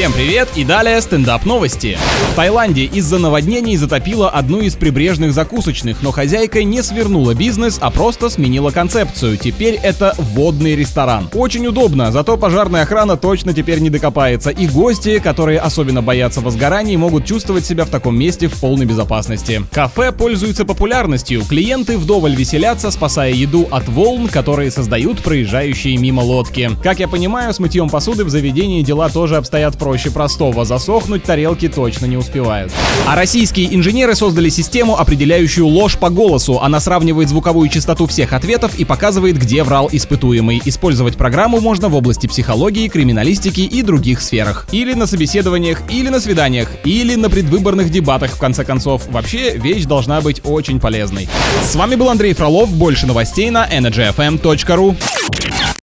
Всем привет и далее стендап новости. В Таиланде из-за наводнений затопило одну из прибрежных закусочных, но хозяйка не свернула бизнес, а просто сменила концепцию. Теперь это водный ресторан. Очень удобно, зато пожарная охрана точно теперь не докопается. И гости, которые особенно боятся возгораний, могут чувствовать себя в таком месте в полной безопасности. Кафе пользуется популярностью. Клиенты вдоволь веселятся, спасая еду от волн, которые создают проезжающие мимо лодки. Как я понимаю, с мытьем посуды в заведении дела тоже обстоят проще простого. Засохнуть тарелки точно не успевают. А российские инженеры создали систему, определяющую ложь по голосу. Она сравнивает звуковую частоту всех ответов и показывает, где врал испытуемый. Использовать программу можно в области психологии, криминалистики и других сферах. Или на собеседованиях, или на свиданиях, или на предвыборных дебатах, в конце концов. Вообще, вещь должна быть очень полезной. С вами был Андрей Фролов. Больше новостей на energyfm.ru.